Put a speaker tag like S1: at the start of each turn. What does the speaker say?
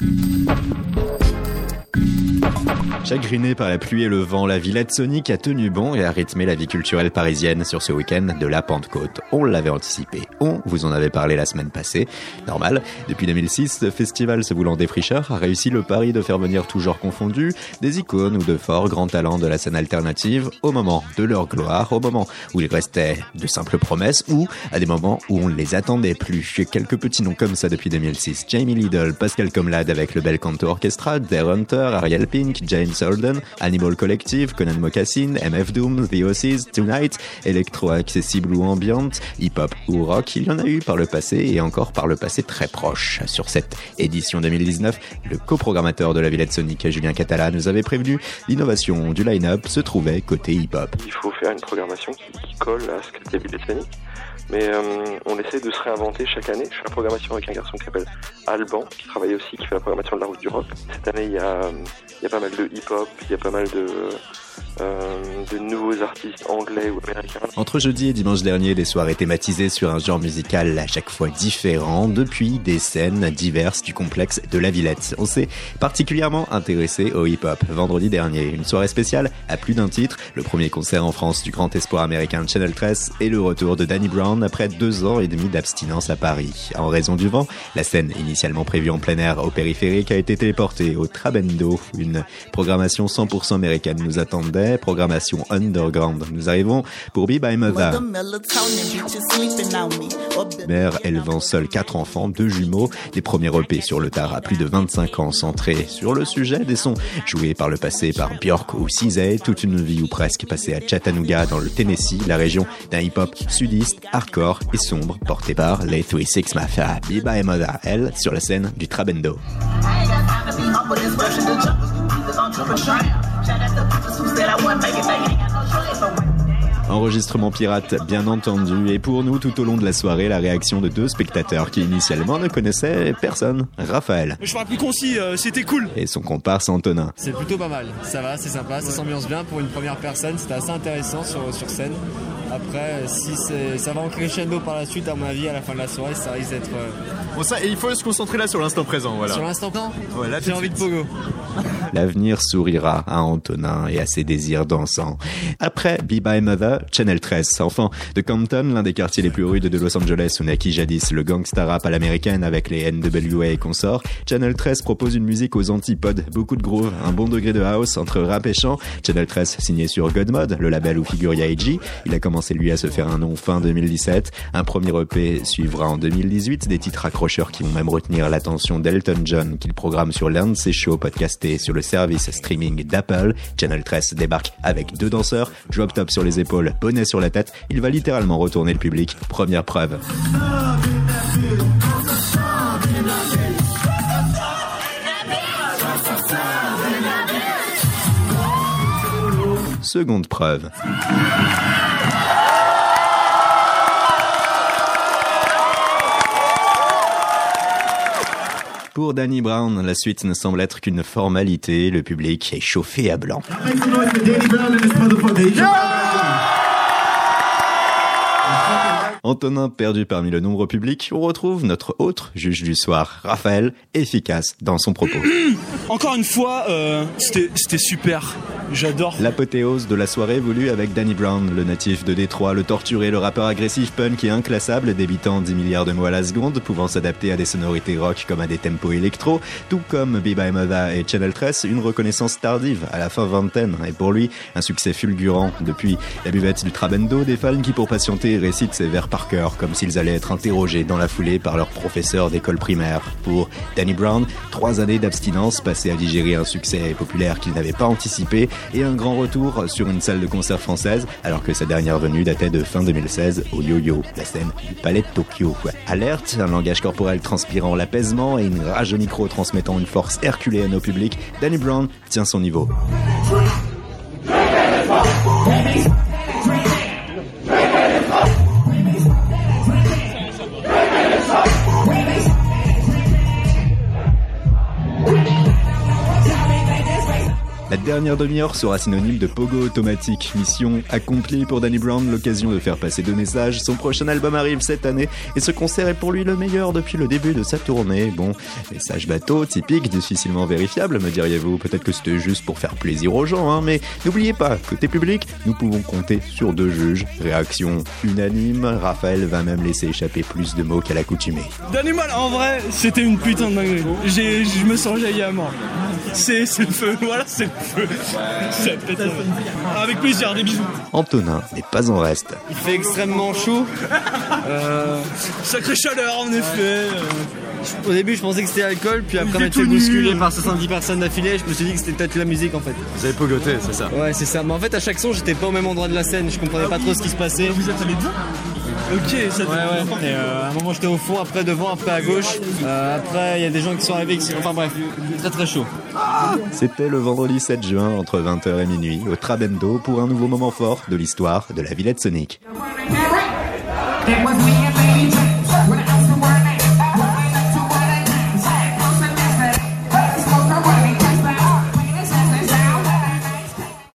S1: あ! Chagrinée par la pluie et le vent, la Villette Sonic a tenu bon et a rythmé la vie culturelle parisienne sur ce week-end de la Pentecôte. On l'avait anticipé, on vous en avait parlé la semaine passée. Normal, depuis 2006, ce festival se voulant défricheur a réussi le pari de faire venir genre confondu des icônes ou de forts grands talents de la scène alternative au moment de leur gloire, au moment où il restait de simples promesses ou à des moments où on ne les attendait plus. Quelques petits noms comme ça depuis 2006. Jamie Lidl, Pascal Comlade avec le Bel Canto Orchestra, Dare Hunter, Ariel Pink, James Holden, Animal Collective, Conan Mocassin, MF Doom, The Ossies, Tonight, électro-accessible ou ambiante, hip-hop ou rock, il y en a eu par le passé et encore par le passé très proche. Sur cette édition 2019, le coprogrammateur de la Villette Sonic, Julien Catala, nous avait prévenu l'innovation du line-up se trouvait côté hip-hop.
S2: Il faut faire une programmation qui, colle à ce que la Villette Sonic. Mais euh, on essaie de se réinventer chaque année. Je fais la programmation avec un garçon qui s'appelle Alban, qui travaille aussi, qui fait la programmation de la route du rock. Cette année, il y a, il y a pas mal de hip-hop, il y a pas mal de, euh, de nouveaux artistes anglais ou américains.
S1: Entre jeudi et dimanche dernier, des soirées thématisées sur un genre musical à chaque fois différent, depuis des scènes diverses du complexe de la Villette. On s'est particulièrement intéressé au hip-hop. Vendredi dernier, une soirée spéciale à plus d'un titre, le premier concert en France du grand espoir américain Channel 13 et le retour de Danny Brown après deux ans et demi d'abstinence à Paris. En raison du vent, la scène initialement prévue en plein air au périphérique a été téléportée au Trabendo. Une programmation 100% américaine nous attendait programmation underground. Nous arrivons pour Be By Mother. Mère élevant seule quatre enfants, deux jumeaux, des premiers EP sur le tard à plus de 25 ans centrés sur le sujet des sons joués par le passé par Björk ou Cizay, toute une vie ou presque passée à Chattanooga dans le Tennessee, la région d'un hip-hop sudiste, hardcore et sombre porté par les 36 Mafia. Be By Mother, elle, sur la scène du Trabendo. Enregistrement pirate, bien entendu, et pour nous, tout au long de la soirée, la réaction de deux spectateurs qui initialement ne connaissaient personne. Raphaël.
S3: Je ferai plus concis, euh, c'était cool.
S1: Et son comparse Antonin.
S4: C'est plutôt pas mal, ça va, c'est sympa, ça s'ambiance bien pour une première personne, c'était assez intéressant sur, sur scène. Après, si ça va en crescendo par la suite, à mon avis, à la fin de la soirée, ça risque d'être. Euh,
S3: bon, ça, et il faut se concentrer là sur l'instant présent, voilà.
S4: Sur l'instant présent
S3: Ouais, là,
S4: j'ai envie de pogo.
S1: L'avenir sourira à Antonin et à ses désirs dansants. Après Be By Mother, Channel 13, enfant de Compton, l'un des quartiers les plus rudes de Los Angeles où naquit jadis le gangsta rap à l'américaine avec les NWA et consorts, Channel 13 propose une musique aux antipodes, beaucoup de groove, un bon degré de house entre rap et chant. Channel 13 signé sur Godmode, le label où figure Yaiji. Il a commencé lui à se faire un nom fin 2017. Un premier EP suivra en 2018, des titres accrocheurs qui vont même retenir l'attention d'Elton John qu'il programme sur l'un de ses shows podcastés sur le service streaming d'Apple. Channel 13 débarque avec deux danseurs, drop top sur les épaules, bonnet sur la tête. Il va littéralement retourner le public. Première preuve. Seconde preuve. Pour Danny Brown, la suite ne semble être qu'une formalité. Le public est chauffé à blanc. Antonin perdu parmi le nombre public, on retrouve notre autre juge du soir, Raphaël, efficace dans son propos.
S3: Encore une fois, euh, c'était super. J'adore.
S1: L'apothéose de la soirée voulue avec Danny Brown, le natif de Détroit, le torturé, le rappeur agressif punk et inclassable, débitant 10 milliards de mots à la seconde, pouvant s'adapter à des sonorités rock comme à des tempos électro, tout comme Be By et Channel 13, une reconnaissance tardive à la fin vingtaine, et pour lui, un succès fulgurant. Depuis la buvette du Trabendo, des fans qui pour patienter récitent ses vers par cœur, comme s'ils allaient être interrogés dans la foulée par leur professeur d'école primaire. Pour Danny Brown, trois années d'abstinence passées à digérer un succès populaire qu'il n'avait pas anticipé, et un grand retour sur une salle de concert française alors que sa dernière venue datait de fin 2016 au Yo-Yo, la scène du Palais de Tokyo. Alerte, un langage corporel transpirant l'apaisement et une rage au micro transmettant une force herculéenne au public, Danny Brown tient son niveau. Dernière demi-heure sera synonyme de pogo automatique. Mission accomplie pour Danny Brown, l'occasion de faire passer deux messages. Son prochain album arrive cette année et ce concert est pour lui le meilleur depuis le début de sa tournée. Bon, message bateau, typique, difficilement vérifiable, me diriez-vous. Peut-être que c'était juste pour faire plaisir aux gens, hein, mais n'oubliez pas, côté public, nous pouvons compter sur deux juges. Réaction unanime, Raphaël va même laisser échapper plus de mots qu'à l'accoutumée.
S3: Danny Brown, en vrai, c'était une putain de dinguerie. Je me sens jailli à mort. C'est c'est le feu, voilà, c'est le feu. C'est pété. Avec plaisir, des bisous.
S1: Antonin n'est pas en reste.
S4: Il fait extrêmement chaud. Euh,
S3: Sacrée chaleur, en effet.
S4: au début, je pensais que c'était alcool, puis après m'être
S3: fait
S4: bousculer par 70 personnes d'affilée, je me suis dit que c'était peut-être la musique en fait.
S5: Vous avez pogoté, c'est ça
S4: Ouais, c'est ça. Mais en fait, à chaque son, j'étais pas au même endroit de la scène, je comprenais pas trop ce qui se passait.
S3: Vous êtes allé Ok, ça
S4: Ouais, ouais. Et euh, à un moment, j'étais au fond, après devant, après à gauche. Euh, après, il y a des gens qui sont arrivés. qui- Enfin bref, très très chaud.
S1: C'était le vendredi 7 juin entre 20h et minuit au Trabendo pour un nouveau moment fort de l'histoire de la Villette Sonic.